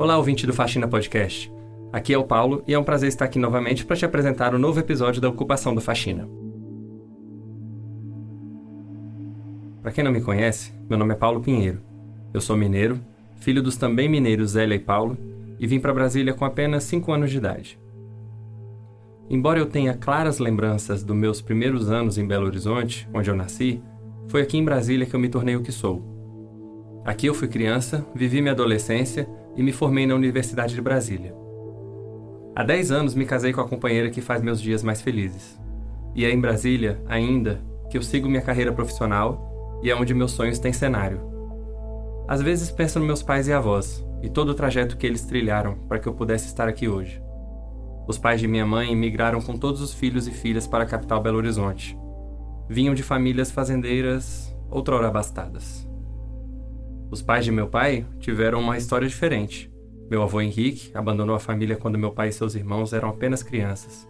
Olá, ouvinte do Faxina Podcast. Aqui é o Paulo e é um prazer estar aqui novamente para te apresentar o um novo episódio da Ocupação do Faxina. Para quem não me conhece, meu nome é Paulo Pinheiro. Eu sou mineiro, filho dos também mineiros Zélia e Paulo, e vim para Brasília com apenas 5 anos de idade. Embora eu tenha claras lembranças dos meus primeiros anos em Belo Horizonte, onde eu nasci, foi aqui em Brasília que eu me tornei o que sou. Aqui eu fui criança, vivi minha adolescência e me formei na Universidade de Brasília. Há 10 anos me casei com a companheira que faz meus dias mais felizes. E é em Brasília, ainda, que eu sigo minha carreira profissional e é onde meus sonhos têm cenário. Às vezes penso nos meus pais e avós e todo o trajeto que eles trilharam para que eu pudesse estar aqui hoje. Os pais de minha mãe migraram com todos os filhos e filhas para a capital Belo Horizonte. Vinham de famílias fazendeiras, outrora abastadas. Os pais de meu pai tiveram uma história diferente. Meu avô Henrique abandonou a família quando meu pai e seus irmãos eram apenas crianças.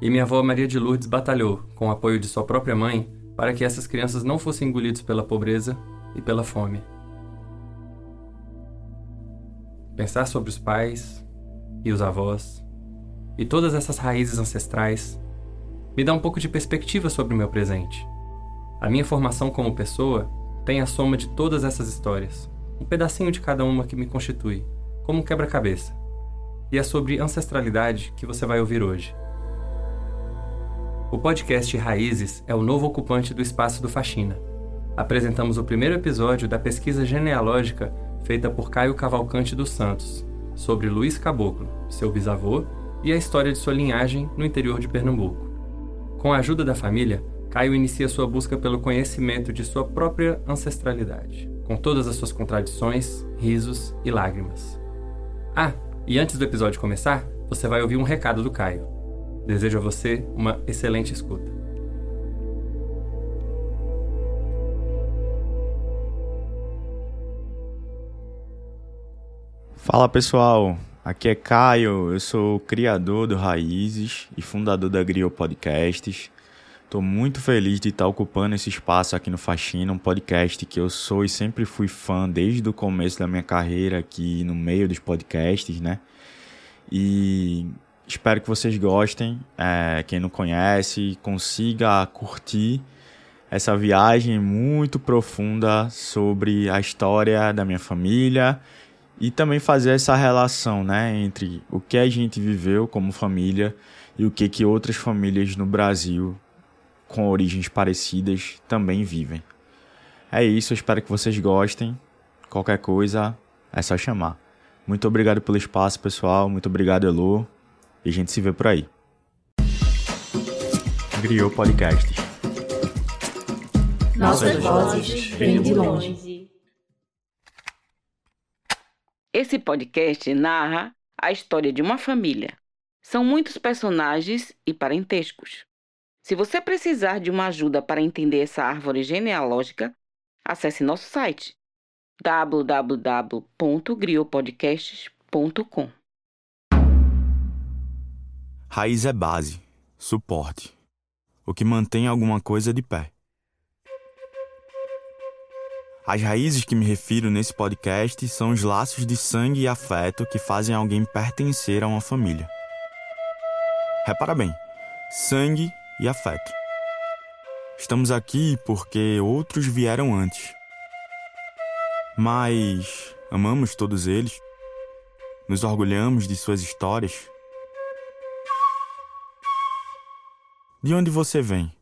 E minha avó Maria de Lourdes batalhou, com o apoio de sua própria mãe, para que essas crianças não fossem engolidas pela pobreza e pela fome. Pensar sobre os pais e os avós e todas essas raízes ancestrais me dá um pouco de perspectiva sobre o meu presente. A minha formação como pessoa tem a soma de todas essas histórias, um pedacinho de cada uma que me constitui, como um quebra-cabeça. E é sobre ancestralidade que você vai ouvir hoje. O podcast Raízes é o novo ocupante do espaço do Faxina. Apresentamos o primeiro episódio da pesquisa genealógica feita por Caio Cavalcante dos Santos, sobre Luiz Caboclo, seu bisavô, e a história de sua linhagem no interior de Pernambuco. Com a ajuda da família, Caio inicia sua busca pelo conhecimento de sua própria ancestralidade, com todas as suas contradições, risos e lágrimas. Ah, e antes do episódio começar, você vai ouvir um recado do Caio. Desejo a você uma excelente escuta. Fala pessoal, aqui é Caio, eu sou criador do Raízes e fundador da Grio Podcasts. Estou muito feliz de estar ocupando esse espaço aqui no Faxina, um podcast que eu sou e sempre fui fã desde o começo da minha carreira aqui no meio dos podcasts, né? E espero que vocês gostem. É, quem não conhece, consiga curtir essa viagem muito profunda sobre a história da minha família e também fazer essa relação, né, entre o que a gente viveu como família e o que que outras famílias no Brasil com origens parecidas também vivem. É isso, espero que vocês gostem. Qualquer coisa é só chamar. Muito obrigado pelo espaço, pessoal. Muito obrigado, Elo. E a gente se vê por aí. Griou Podcasts. Nossas vozes vêm de longe. Esse podcast narra a história de uma família. São muitos personagens e parentescos. Se você precisar de uma ajuda para entender essa árvore genealógica, acesse nosso site www.griopodcasts.com. Raiz é base, suporte, o que mantém alguma coisa de pé. As raízes que me refiro nesse podcast são os laços de sangue e afeto que fazem alguém pertencer a uma família. Repara bem, sangue e afeto. Estamos aqui porque outros vieram antes. Mas amamos todos eles? Nos orgulhamos de suas histórias? De onde você vem?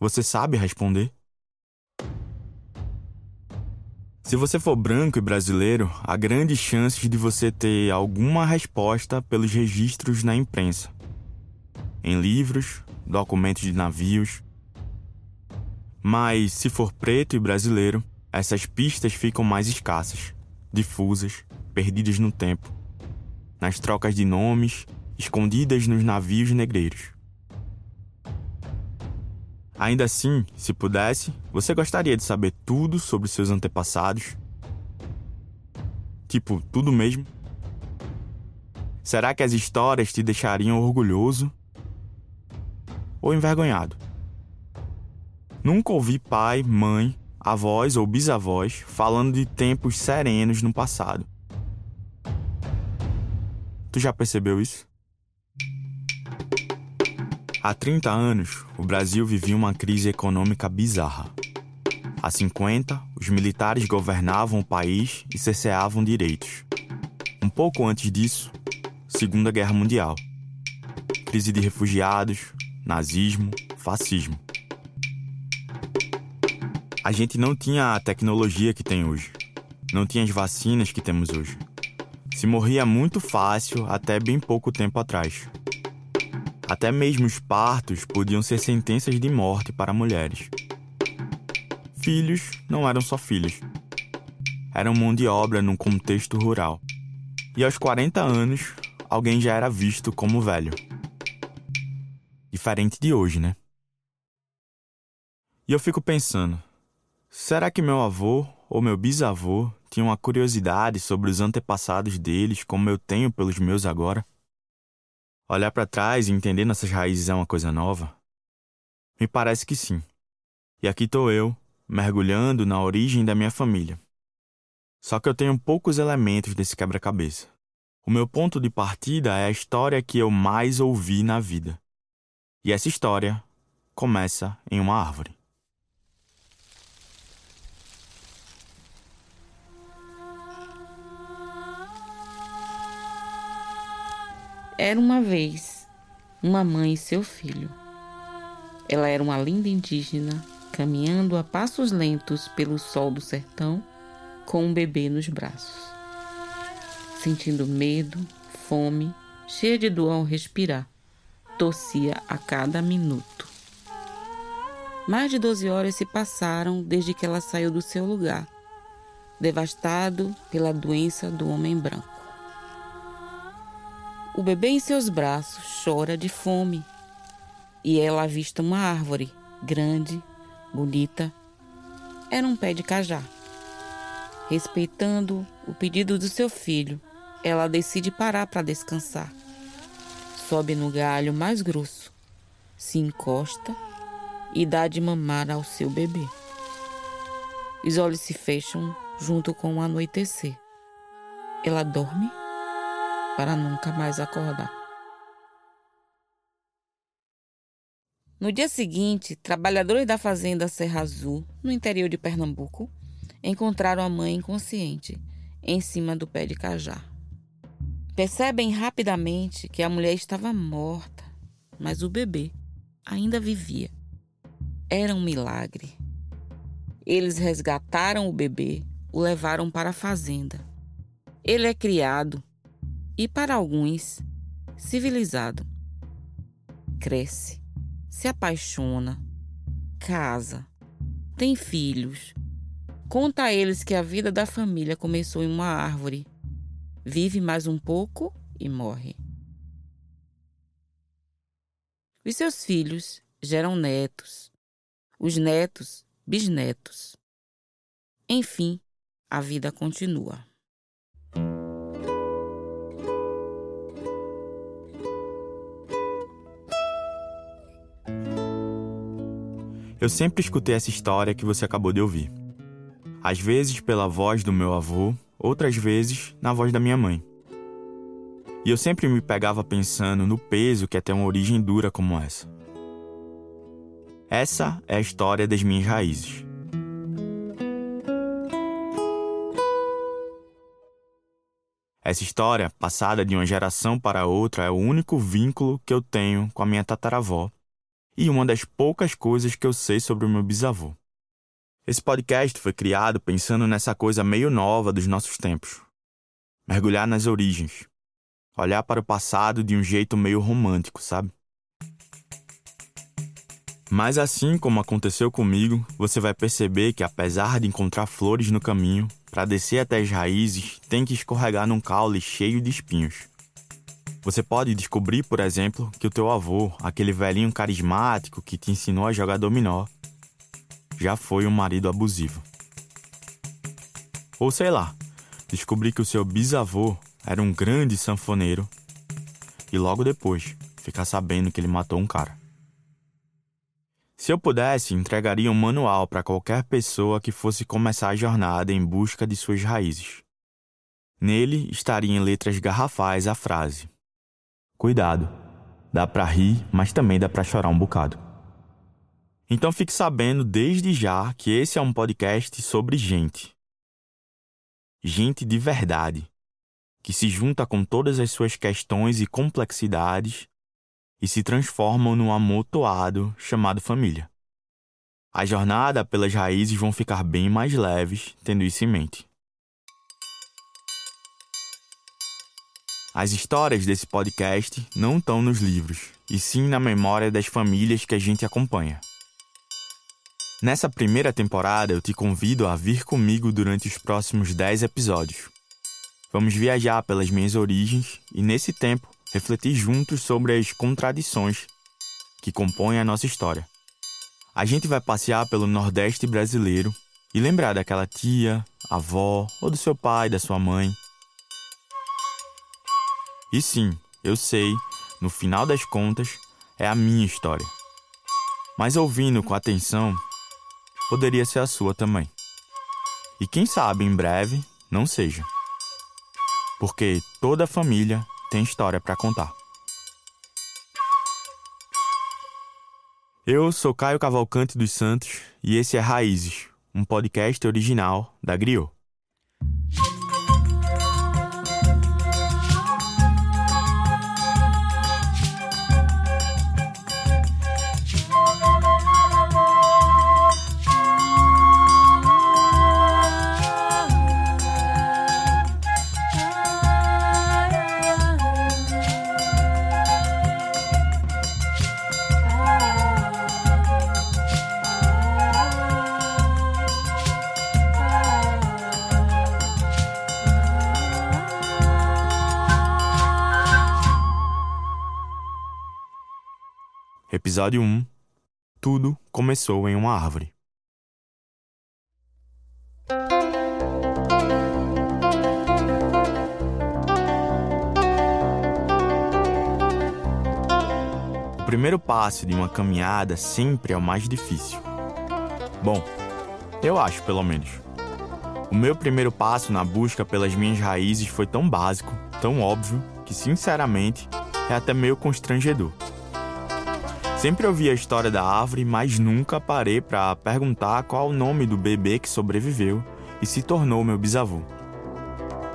Você sabe responder? Se você for branco e brasileiro, há grandes chances de você ter alguma resposta pelos registros na imprensa. Em livros, documentos de navios. Mas se for preto e brasileiro, essas pistas ficam mais escassas, difusas, perdidas no tempo, nas trocas de nomes, escondidas nos navios negreiros. Ainda assim, se pudesse, você gostaria de saber tudo sobre seus antepassados? Tipo, tudo mesmo? Será que as histórias te deixariam orgulhoso? Ou envergonhado? Nunca ouvi pai, mãe, avós ou bisavós falando de tempos serenos no passado. Tu já percebeu isso? Há 30 anos, o Brasil vivia uma crise econômica bizarra. Há 50, os militares governavam o país e cerceavam direitos. Um pouco antes disso, Segunda Guerra Mundial. Crise de refugiados, nazismo, fascismo. A gente não tinha a tecnologia que tem hoje. Não tinha as vacinas que temos hoje. Se morria muito fácil até bem pouco tempo atrás. Até mesmo os partos podiam ser sentenças de morte para mulheres. Filhos não eram só filhos. Eram mão de obra num contexto rural. E aos 40 anos, alguém já era visto como velho. Diferente de hoje, né? E eu fico pensando: será que meu avô ou meu bisavô tinham uma curiosidade sobre os antepassados deles como eu tenho pelos meus agora? Olhar para trás e entender nossas raízes é uma coisa nova? Me parece que sim. E aqui estou eu, mergulhando na origem da minha família. Só que eu tenho poucos elementos desse quebra-cabeça. O meu ponto de partida é a história que eu mais ouvi na vida. E essa história começa em uma árvore. Era uma vez uma mãe e seu filho. Ela era uma linda indígena, caminhando a passos lentos pelo sol do sertão, com um bebê nos braços. Sentindo medo, fome, cheia de dor ao respirar, tossia a cada minuto. Mais de 12 horas se passaram desde que ela saiu do seu lugar, devastado pela doença do homem branco. O bebê em seus braços chora de fome e ela avista uma árvore grande, bonita. Era um pé de cajá. Respeitando o pedido do seu filho, ela decide parar para descansar. Sobe no galho mais grosso, se encosta e dá de mamar ao seu bebê. Os olhos se fecham junto com o anoitecer. Ela dorme para nunca mais acordar. No dia seguinte, trabalhadores da fazenda Serra Azul, no interior de Pernambuco, encontraram a mãe inconsciente em cima do pé de cajá. Percebem rapidamente que a mulher estava morta, mas o bebê ainda vivia. Era um milagre. Eles resgataram o bebê, o levaram para a fazenda. Ele é criado e, para alguns, civilizado. Cresce, se apaixona, casa, tem filhos. Conta a eles que a vida da família começou em uma árvore. Vive mais um pouco e morre. Os seus filhos geram netos, os netos, bisnetos. Enfim, a vida continua. Eu sempre escutei essa história que você acabou de ouvir. Às vezes pela voz do meu avô, outras vezes na voz da minha mãe. E eu sempre me pegava pensando no peso que é ter uma origem dura como essa. Essa é a história das minhas raízes. Essa história, passada de uma geração para outra, é o único vínculo que eu tenho com a minha tataravó e uma das poucas coisas que eu sei sobre o meu bisavô. Esse podcast foi criado pensando nessa coisa meio nova dos nossos tempos. Mergulhar nas origens. Olhar para o passado de um jeito meio romântico, sabe? Mas assim como aconteceu comigo, você vai perceber que apesar de encontrar flores no caminho, para descer até as raízes, tem que escorregar num caule cheio de espinhos. Você pode descobrir, por exemplo, que o teu avô, aquele velhinho carismático que te ensinou a jogar dominó, já foi um marido abusivo. Ou sei lá, descobrir que o seu bisavô era um grande sanfoneiro e logo depois ficar sabendo que ele matou um cara. Se eu pudesse, entregaria um manual para qualquer pessoa que fosse começar a jornada em busca de suas raízes. Nele estaria em letras garrafais a frase: Cuidado, dá para rir, mas também dá para chorar um bocado. Então fique sabendo desde já que esse é um podcast sobre gente. Gente de verdade, que se junta com todas as suas questões e complexidades e se transformam num amontoado chamado família. A jornada pelas raízes vão ficar bem mais leves, tendo isso em mente. As histórias desse podcast não estão nos livros, e sim na memória das famílias que a gente acompanha. Nessa primeira temporada, eu te convido a vir comigo durante os próximos 10 episódios. Vamos viajar pelas minhas origens e, nesse tempo, refletir juntos sobre as contradições que compõem a nossa história. A gente vai passear pelo Nordeste brasileiro e lembrar daquela tia, avó ou do seu pai, da sua mãe. E sim, eu sei, no final das contas, é a minha história. Mas ouvindo com atenção, poderia ser a sua também. E quem sabe em breve não seja. Porque toda família tem história para contar. Eu sou Caio Cavalcante dos Santos e esse é Raízes, um podcast original da Griot. Episódio 1 Tudo começou em uma árvore. O primeiro passo de uma caminhada sempre é o mais difícil. Bom, eu acho pelo menos. O meu primeiro passo na busca pelas minhas raízes foi tão básico, tão óbvio, que sinceramente é até meio constrangedor. Sempre ouvi a história da árvore, mas nunca parei para perguntar qual o nome do bebê que sobreviveu e se tornou meu bisavô.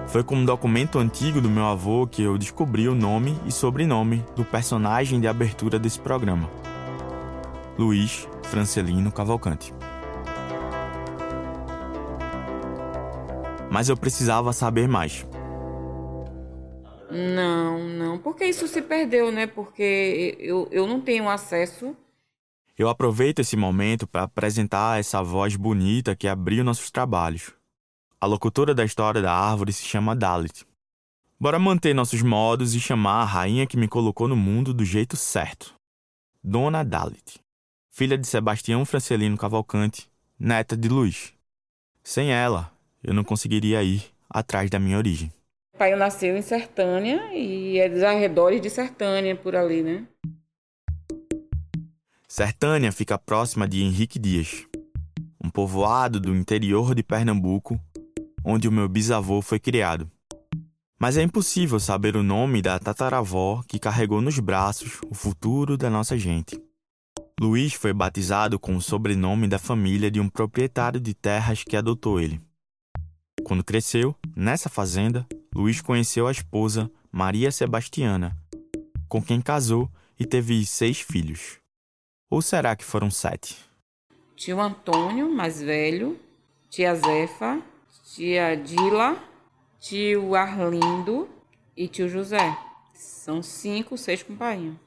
Foi com um documento antigo do meu avô que eu descobri o nome e sobrenome do personagem de abertura desse programa. Luiz Francelino Cavalcante. Mas eu precisava saber mais. Não, não, porque isso se perdeu, né? Porque eu, eu não tenho acesso. Eu aproveito esse momento para apresentar essa voz bonita que abriu nossos trabalhos. A locutora da história da árvore se chama Dalit. Bora manter nossos modos e chamar a rainha que me colocou no mundo do jeito certo. Dona Dalit, filha de Sebastião Francelino Cavalcante, neta de Luiz. Sem ela, eu não conseguiria ir atrás da minha origem. Pai nasceu em Sertânia e é dos arredores de Sertânia, por ali, né? Sertânia fica próxima de Henrique Dias, um povoado do interior de Pernambuco, onde o meu bisavô foi criado. Mas é impossível saber o nome da tataravó que carregou nos braços o futuro da nossa gente. Luiz foi batizado com o sobrenome da família de um proprietário de terras que adotou ele. Quando cresceu, nessa fazenda, Luiz conheceu a esposa Maria Sebastiana, com quem casou e teve seis filhos. Ou será que foram sete? tio Antônio, mais velho, tia Zefa, tia Dila, tio Arlindo e tio José. São cinco, seis companheiros.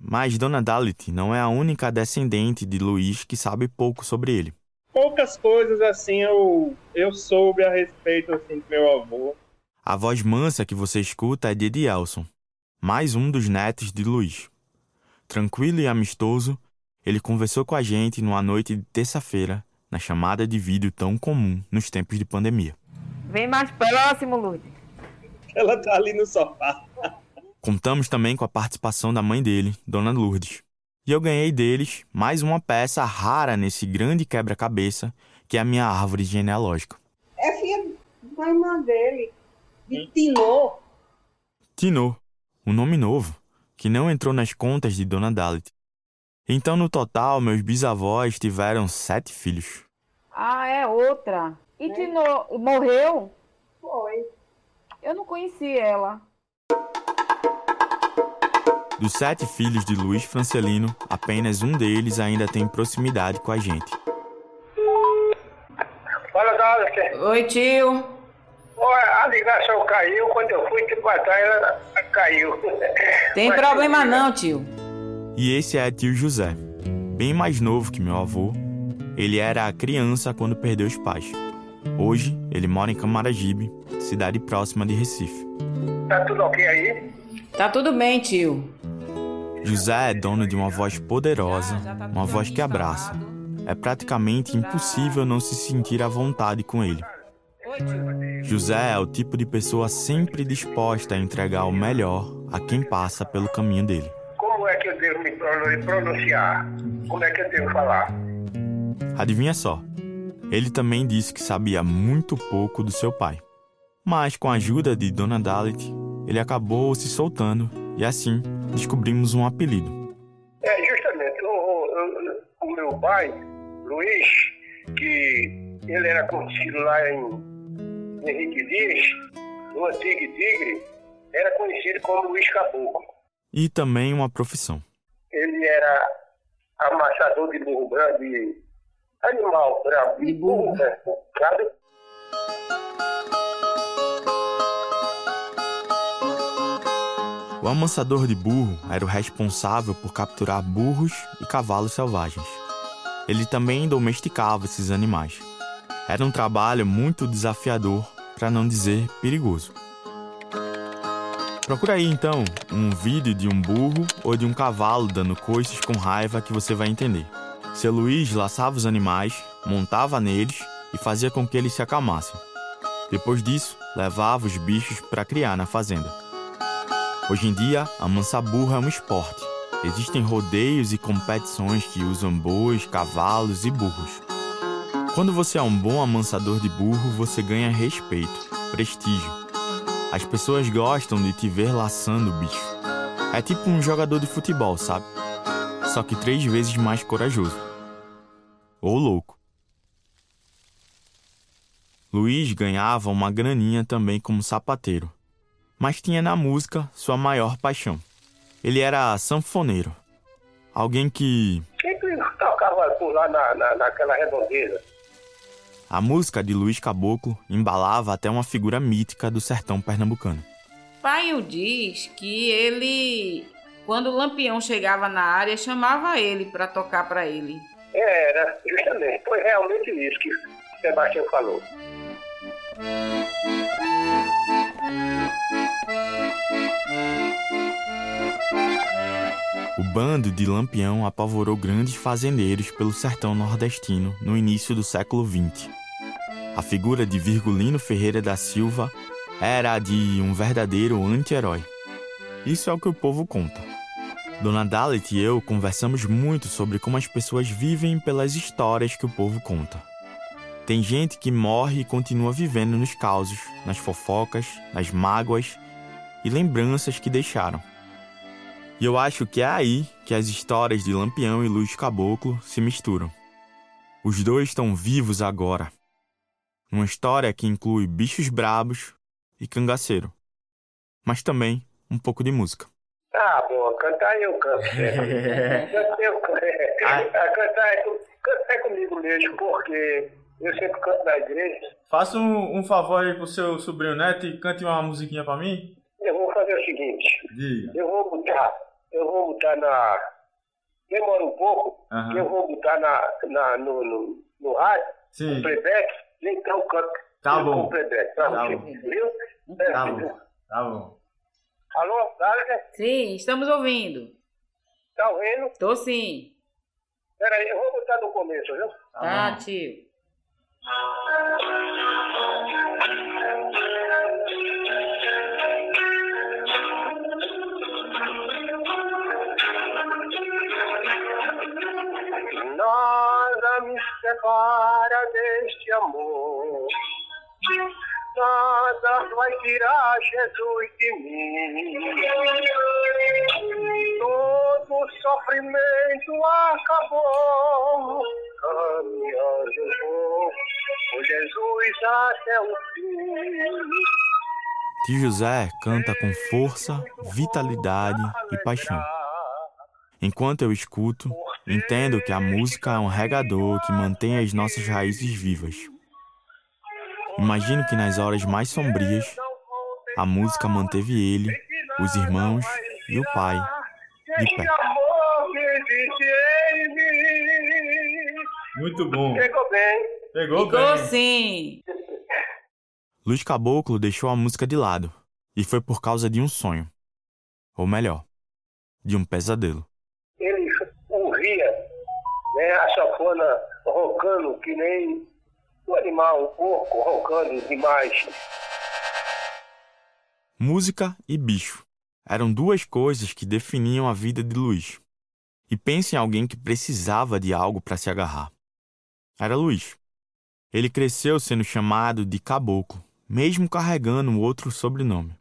Mas Dona Dalit não é a única descendente de Luiz que sabe pouco sobre ele. Poucas coisas assim eu, eu soube a respeito assim, do meu avô. A voz mansa que você escuta é de Edielson, mais um dos netos de Luiz. Tranquilo e amistoso, ele conversou com a gente numa noite de terça-feira, na chamada de vídeo tão comum nos tempos de pandemia. Vem mais próximo, Lourdes. Ela tá ali no sofá. Contamos também com a participação da mãe dele, Dona Lourdes. E eu ganhei deles mais uma peça rara nesse grande quebra-cabeça que é a minha árvore genealógica. É filha da irmã dele, de Tinô. Tinô, um nome novo, que não entrou nas contas de Dona Dalit. Então, no total, meus bisavós tiveram sete filhos. Ah, é outra. E Tinô morreu? Foi. Eu não conheci ela. Dos sete filhos de Luiz Francelino, apenas um deles ainda tem proximidade com a gente. Oi, tio. A ligação caiu, quando eu fui te botar, ela caiu. Tem Mas- problema não, tio. E esse é tio José, bem mais novo que meu avô. Ele era criança quando perdeu os pais. Hoje, ele mora em Camaragibe, cidade próxima de Recife. Tá tudo ok aí? Tá tudo bem, tio. José é dono de uma voz poderosa, tá uma voz que abraça. É praticamente impossível não se sentir à vontade com ele. José é o tipo de pessoa sempre disposta a entregar o melhor a quem passa pelo caminho dele. Como é que eu devo me pronu- pronunciar? Como é que eu devo falar? Adivinha só, ele também disse que sabia muito pouco do seu pai. Mas com a ajuda de Dona Dalit, ele acabou se soltando e assim descobrimos um apelido. É, justamente, o, o- o meu pai, Luiz, que ele era conhecido lá em Henrique Dias, no antigo Tigre, era conhecido como Luiz Caboclo. E também uma profissão. Ele era amassador de burro branco, de animal bravo, De burro. branco, sabe? O amansador de burro era o responsável por capturar burros e cavalos selvagens. Ele também domesticava esses animais. Era um trabalho muito desafiador, para não dizer perigoso. Procura aí então um vídeo de um burro ou de um cavalo dando coices com raiva que você vai entender. Seu Luiz laçava os animais, montava neles e fazia com que eles se acalmassem. Depois disso, levava os bichos para criar na fazenda. Hoje em dia, a mansa burra é um esporte. Existem rodeios e competições que usam bois, cavalos e burros. Quando você é um bom amansador de burro, você ganha respeito, prestígio. As pessoas gostam de te ver laçando o bicho. É tipo um jogador de futebol, sabe? Só que três vezes mais corajoso. Ou louco. Luiz ganhava uma graninha também como sapateiro mas tinha na música sua maior paixão. Ele era sanfoneiro. Alguém que. Quem que tocava por lá na, na, naquela redondeza? A música de Luiz Caboclo embalava até uma figura mítica do sertão pernambucano. Pai diz que ele, quando o Lampião chegava na área, chamava ele para tocar para ele. Era, justamente. Foi realmente isso que Sebastião falou. O bando de Lampião apavorou grandes fazendeiros pelo sertão nordestino no início do século XX. A figura de Virgulino Ferreira da Silva era a de um verdadeiro anti-herói. Isso é o que o povo conta. Dona Dalit e eu conversamos muito sobre como as pessoas vivem pelas histórias que o povo conta. Tem gente que morre e continua vivendo nos causos, nas fofocas, nas mágoas e lembranças que deixaram. E eu acho que é aí que as histórias de Lampião e Luiz Caboclo se misturam. Os dois estão vivos agora. Uma história que inclui bichos brabos e cangaceiro. Mas também um pouco de música. Ah, bom, cantar eu canto. É. Cantar eu canto. É. Ah, cantar, é, cantar é comigo mesmo, porque eu sempre canto na igreja. Faça um, um favor aí pro seu sobrinho neto e cante uma musiquinha pra mim. Eu vou fazer o seguinte. Diga. Eu vou botar, eu vou botar na. Demora um pouco, que eu vou botar na, na, no, no, no rádio, Sim. no playback, então canto. Tá eu bom. com playback, tá, Tá bom. bom. Viu? Tá bom. Tá bom. Alô, Dália? Sim, estamos ouvindo. Tá ouvindo? Tô sim. Peraí, eu vou botar no começo, viu? Tá, tio. Separa deste amor. Nada vai tirar Jesus de mim. Todo sofrimento acabou. Caminhando eu Jesus até o fim. Tio José canta com força, vitalidade e paixão. Enquanto eu escuto, entendo que a música é um regador que mantém as nossas raízes vivas. Imagino que nas horas mais sombrias, a música manteve ele, os irmãos e o pai de pé. Muito bom. Pegou bem. Pegou Ficou sim. Luiz Caboclo deixou a música de lado e foi por causa de um sonho. Ou melhor, de um pesadelo. A sanfona roncando que nem um animal, um porco roncando demais. Música e bicho eram duas coisas que definiam a vida de Luiz. E pense em alguém que precisava de algo para se agarrar. Era Luiz. Ele cresceu sendo chamado de Caboclo, mesmo carregando um outro sobrenome.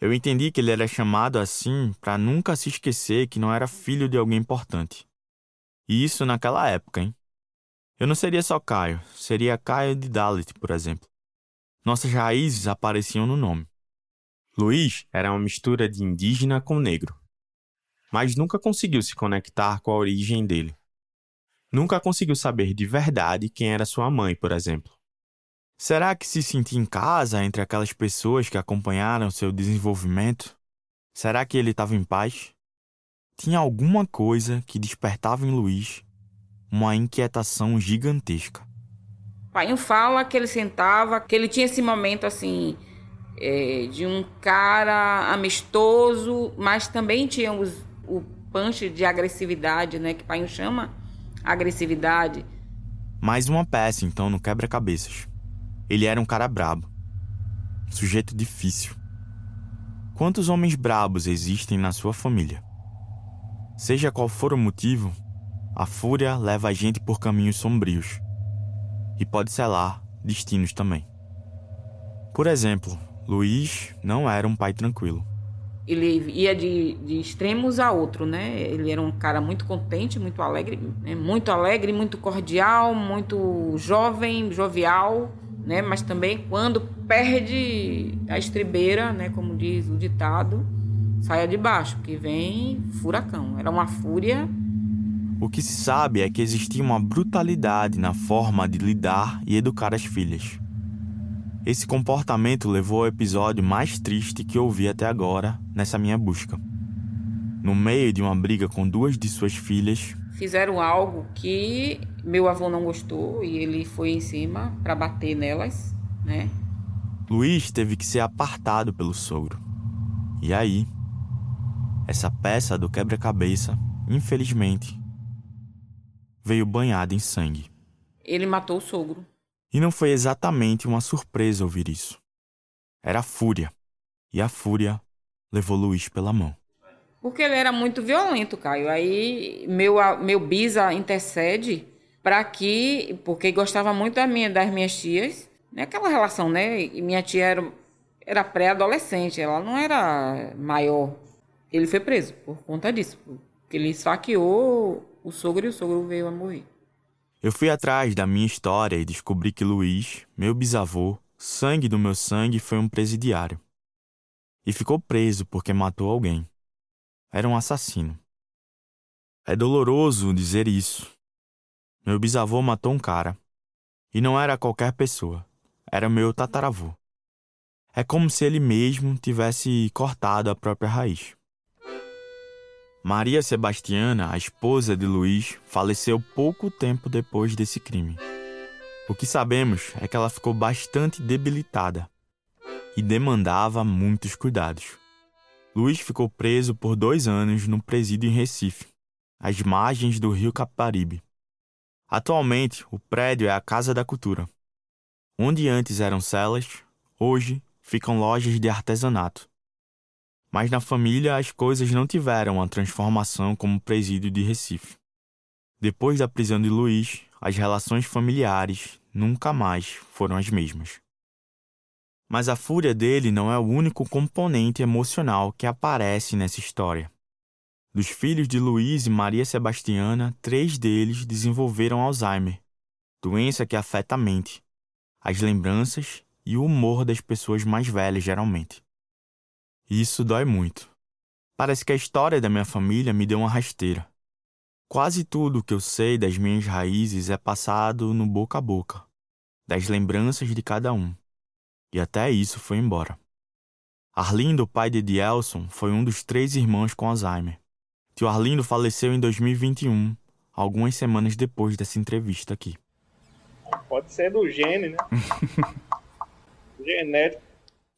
Eu entendi que ele era chamado assim para nunca se esquecer que não era filho de alguém importante. E isso naquela época, hein? Eu não seria só Caio, seria Caio de Dalit, por exemplo. Nossas raízes apareciam no nome. Luiz era uma mistura de indígena com negro, mas nunca conseguiu se conectar com a origem dele. Nunca conseguiu saber de verdade quem era sua mãe, por exemplo. Será que se sentia em casa entre aquelas pessoas que acompanharam seu desenvolvimento? Será que ele estava em paz? Tinha alguma coisa que despertava em Luiz uma inquietação gigantesca. Pai fala que ele sentava, que ele tinha esse momento assim é, de um cara amistoso, mas também tinha os, o punch de agressividade, né? Que pai chama agressividade. Mais uma peça, então, no quebra-cabeças. Ele era um cara brabo. Sujeito difícil. Quantos homens brabos existem na sua família? Seja qual for o motivo, a fúria leva a gente por caminhos sombrios. E pode selar destinos também. Por exemplo, Luiz não era um pai tranquilo. Ele ia de, de extremos a outro, né? Ele era um cara muito contente, muito alegre, né? muito alegre, muito cordial, muito jovem, jovial, né? Mas também quando perde a estribeira, né? Como diz o ditado, saia de baixo, que vem furacão. Era uma fúria. O que se sabe é que existia uma brutalidade na forma de lidar e educar as filhas. Esse comportamento levou ao episódio mais triste que eu vi até agora nessa minha busca. No meio de uma briga com duas de suas filhas, Fizeram algo que meu avô não gostou e ele foi em cima para bater nelas, né? Luiz teve que ser apartado pelo sogro. E aí, essa peça do quebra-cabeça, infelizmente, veio banhada em sangue. Ele matou o sogro. E não foi exatamente uma surpresa ouvir isso. Era fúria. E a fúria levou Luiz pela mão. Porque ele era muito violento, Caio. Aí meu, meu bisa intercede para que, porque gostava muito da minha, das minhas tias, né? Aquela relação, né? E minha tia era, era pré-adolescente, ela não era maior. Ele foi preso por conta disso, ele esfaqueou o sogro e o sogro veio a morrer. Eu fui atrás da minha história e descobri que Luiz, meu bisavô, sangue do meu sangue, foi um presidiário. E ficou preso porque matou alguém. era um assassino. É doloroso dizer isso. Meu bisavô matou um cara. E não era qualquer pessoa. Era meu tataravô. É como se ele mesmo tivesse cortado a própria raiz. Maria Sebastiana, a esposa de Luiz, faleceu pouco tempo depois desse crime. O que sabemos é que ela ficou bastante debilitada e demandava muitos cuidados. Luiz ficou preso por dois anos no presídio em Recife, às margens do rio Caparibe. Atualmente, o prédio é a Casa da Cultura. Onde antes eram celas, hoje ficam lojas de artesanato. Mas na família as coisas não tiveram a transformação como presídio de Recife. Depois da prisão de Luiz, as relações familiares nunca mais foram as mesmas. Mas a fúria dele não é o único componente emocional que aparece nessa história. Dos filhos de Luiz e Maria Sebastiana, três deles desenvolveram Alzheimer, doença que afeta a mente, as lembranças e o humor das pessoas mais velhas, geralmente. E isso dói muito. Parece que a história da minha família me deu uma rasteira. Quase tudo que eu sei das minhas raízes é passado no boca a boca, das lembranças de cada um. E até isso foi embora. Arlindo, pai de Edielson, foi um dos três irmãos com Alzheimer. Tio Arlindo faleceu em 2021, algumas semanas depois dessa entrevista aqui. Pode ser do gene, né? Genético.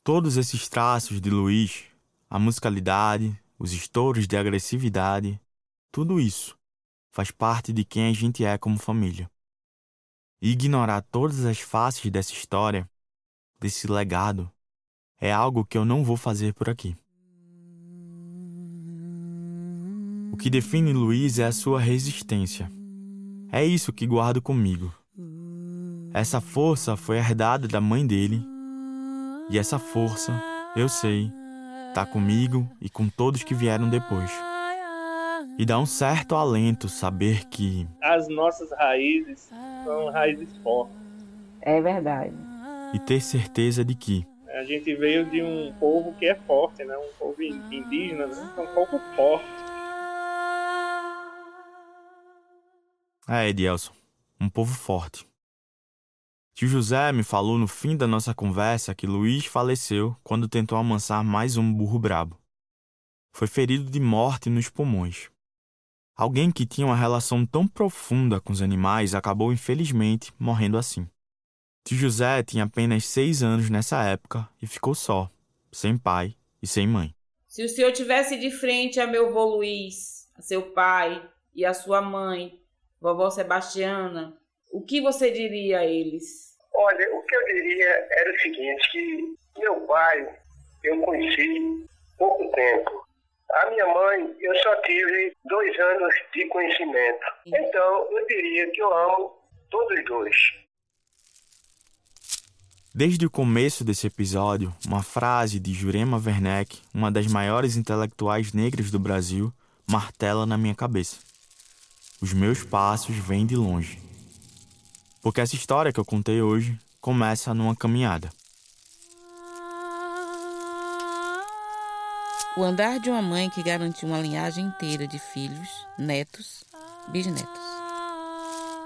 Todos esses traços de Luiz, a musicalidade, os estouros de agressividade, tudo isso faz parte de quem a gente é como família. E ignorar todas as faces dessa história, desse legado, é algo que eu não vou fazer por aqui. O que define Luiz é a sua resistência. É isso que guardo comigo. Essa força foi herdada da mãe dele e essa força, eu sei, tá comigo e com todos que vieram depois. E dá um certo alento saber que as nossas raízes são raízes fortes. É verdade. E ter certeza de que a gente veio de um povo que é forte, né? Um povo indígena, né? um povo forte. É, Edielson, um povo forte. Tio José me falou no fim da nossa conversa que Luiz faleceu quando tentou amansar mais um burro brabo. Foi ferido de morte nos pulmões. Alguém que tinha uma relação tão profunda com os animais acabou infelizmente morrendo assim. Tio José tinha apenas seis anos nessa época e ficou só, sem pai e sem mãe. Se o senhor tivesse de frente a meu avô Luiz, a seu pai e a sua mãe, vovó Sebastiana, o que você diria a eles? Olha, o que eu diria era o seguinte, que meu pai eu conheci pouco tempo. A minha mãe, eu só tive dois anos de conhecimento. Então, eu diria que eu amo todos os dois. Desde o começo desse episódio, uma frase de Jurema Werneck, uma das maiores intelectuais negras do Brasil, martela na minha cabeça. Os meus passos vêm de longe. Porque essa história que eu contei hoje começa numa caminhada. O andar de uma mãe que garantiu uma linhagem inteira de filhos, netos, bisnetos.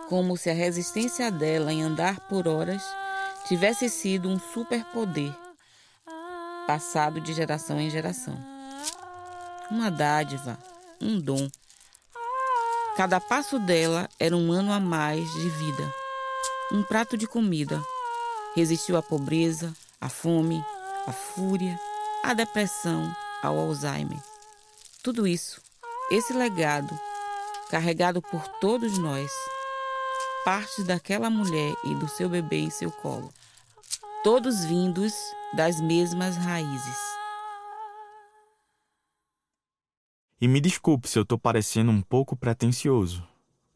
Como se a resistência dela em andar por horas tivesse sido um superpoder passado de geração em geração. Uma dádiva, um dom. Cada passo dela era um ano a mais de vida um prato de comida. Resistiu à pobreza, à fome, à fúria, à depressão, ao Alzheimer. Tudo isso, esse legado, carregado por todos nós, parte daquela mulher e do seu bebê em seu colo, todos vindos das mesmas raízes. E me desculpe se eu estou parecendo um pouco pretensioso,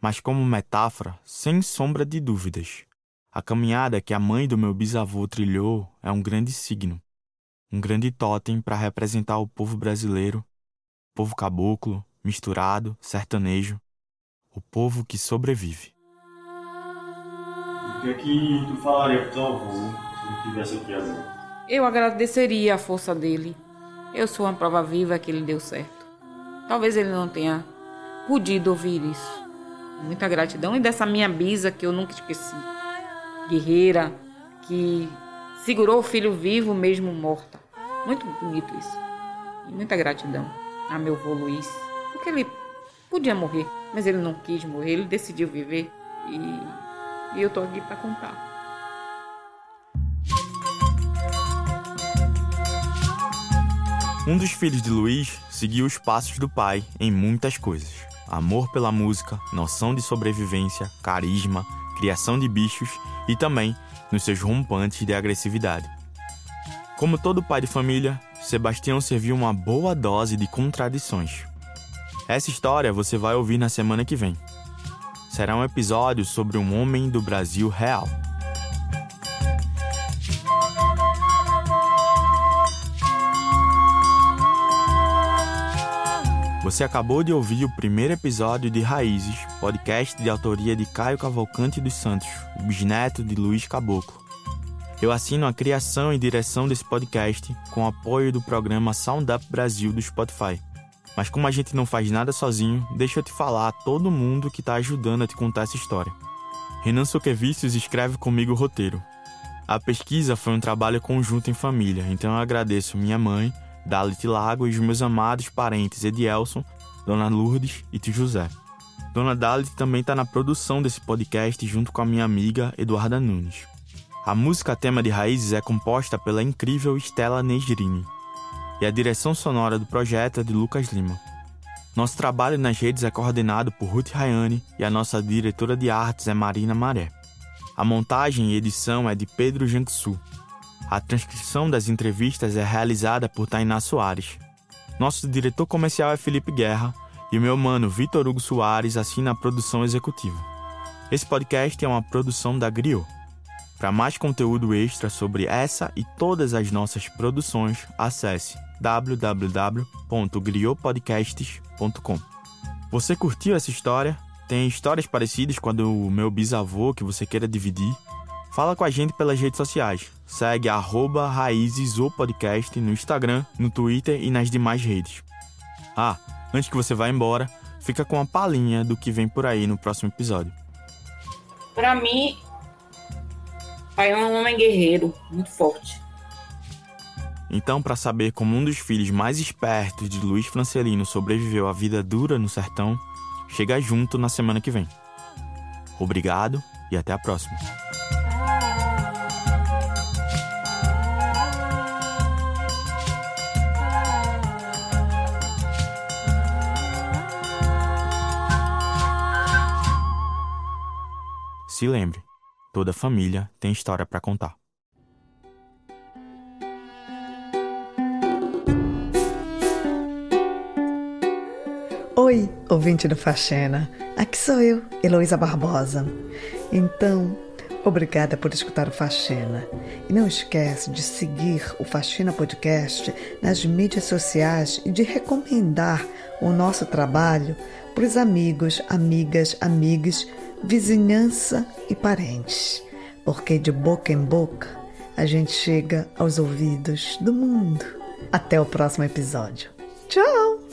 mas como metáfora, sem sombra de dúvidas. A caminhada que a mãe do meu bisavô trilhou é um grande signo, um grande totem para representar o povo brasileiro, povo caboclo, misturado, sertanejo, o povo que sobrevive. O que é que tu falaria pro teu avô se ele estivesse aqui agora? Eu agradeceria a força dele. Eu sou uma prova viva que ele deu certo. Talvez ele não tenha podido ouvir isso. Muita gratidão e dessa minha bisa que eu nunca esqueci. Guerreira que segurou o filho vivo mesmo morta. Muito bonito isso. E muita gratidão a meu avô Luiz, porque ele podia morrer, mas ele não quis morrer, ele decidiu viver e, e eu tô aqui para contar. Um dos filhos de Luiz seguiu os passos do pai em muitas coisas: amor pela música, noção de sobrevivência, carisma, criação de bichos e também nos seus rompantes de agressividade. Como todo pai de família, Sebastião serviu uma boa dose de contradições. Essa história você vai ouvir na semana que vem. Será um episódio sobre um homem do Brasil real. Você acabou de ouvir o primeiro episódio de Raízes, podcast de autoria de Caio Cavalcante dos Santos, o bisneto de Luiz Caboclo. Eu assino a criação e direção desse podcast com apoio do programa Sound Up Brasil do Spotify. Mas como a gente não faz nada sozinho, deixa eu te falar a todo mundo que está ajudando a te contar essa história. Renan Soquevicius escreve comigo o roteiro. A pesquisa foi um trabalho conjunto em família, então eu agradeço minha mãe, Dalit Lago e os meus amados parentes Edielson, Dona Lourdes e Tio José. Dona Dalit também está na produção desse podcast junto com a minha amiga Eduarda Nunes. A música tema de Raízes é composta pela incrível Stella Negrini e a direção sonora do projeto é de Lucas Lima. Nosso trabalho nas redes é coordenado por Ruth Rayane e a nossa diretora de artes é Marina Maré. A montagem e edição é de Pedro Janxu. A transcrição das entrevistas é realizada por Tainá Soares. Nosso diretor comercial é Felipe Guerra e o meu mano Vitor Hugo Soares assina a produção executiva. Esse podcast é uma produção da Griot. Para mais conteúdo extra sobre essa e todas as nossas produções, acesse www.griotpodcasts.com. Você curtiu essa história? Tem histórias parecidas com a do meu bisavô que você queira dividir? Fala com a gente pelas redes sociais. Segue arroba Podcast no Instagram, no Twitter e nas demais redes. Ah, antes que você vá embora, fica com uma palhinha do que vem por aí no próximo episódio. Para mim, pai é um homem guerreiro, muito forte. Então, para saber como um dos filhos mais espertos de Luiz Francelino sobreviveu à vida dura no sertão, chega junto na semana que vem. Obrigado e até a próxima. Se lembre, toda família tem história para contar. Oi, ouvinte do Faxena. Aqui sou eu, Heloísa Barbosa. Então, obrigada por escutar o Faxena. E não esquece de seguir o Faxina Podcast nas mídias sociais e de recomendar o nosso trabalho para os amigos, amigas, amigos vizinhança e parentes, porque de boca em boca a gente chega aos ouvidos do mundo. Até o próximo episódio. Tchau!